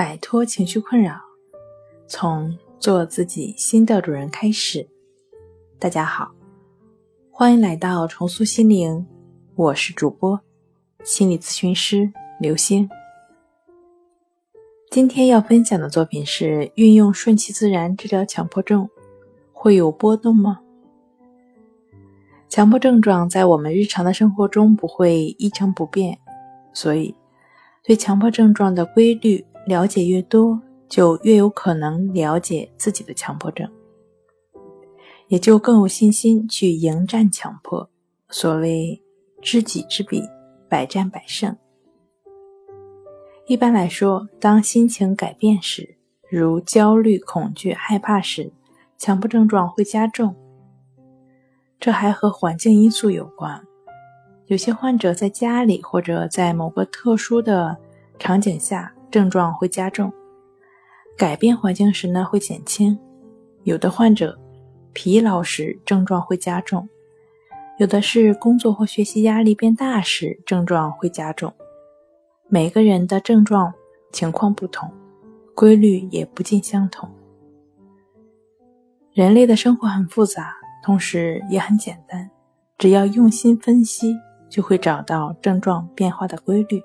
摆脱情绪困扰，从做自己新的主人开始。大家好，欢迎来到重塑心灵，我是主播心理咨询师刘星。今天要分享的作品是运用顺其自然治疗强迫症，会有波动吗？强迫症状在我们日常的生活中不会一成不变，所以对强迫症状的规律了解越多，就越有可能了解自己的强迫症，也就更有信心去迎战强迫。所谓知己知彼，百战百胜。一般来说，当心情改变时，如焦虑、恐惧、害怕时，强迫症状会加重。这还和环境因素有关。有些患者在家里或者在某个特殊的场景下，症状会加重；改变环境时呢，会减轻。有的患者疲劳时，症状会加重；有的是工作或学习压力变大时，症状会加重。每个人的症状情况不同，规律也不尽相同。人类的生活很复杂，同时也很简单，只要用心分析，就会找到症状变化的规律，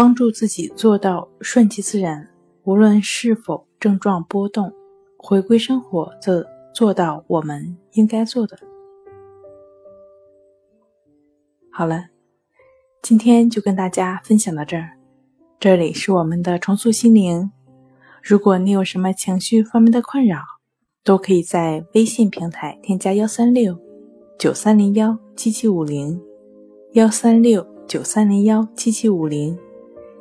帮助自己做到顺其自然。无论是否症状波动，回归生活，则做到我们应该做的。好了。今天就跟大家分享到这儿，这里是我们的重塑心灵。如果你有什么情绪方面的困扰，都可以在微信平台添加幺三六九三零幺七七五零幺三六九三零幺七七五零，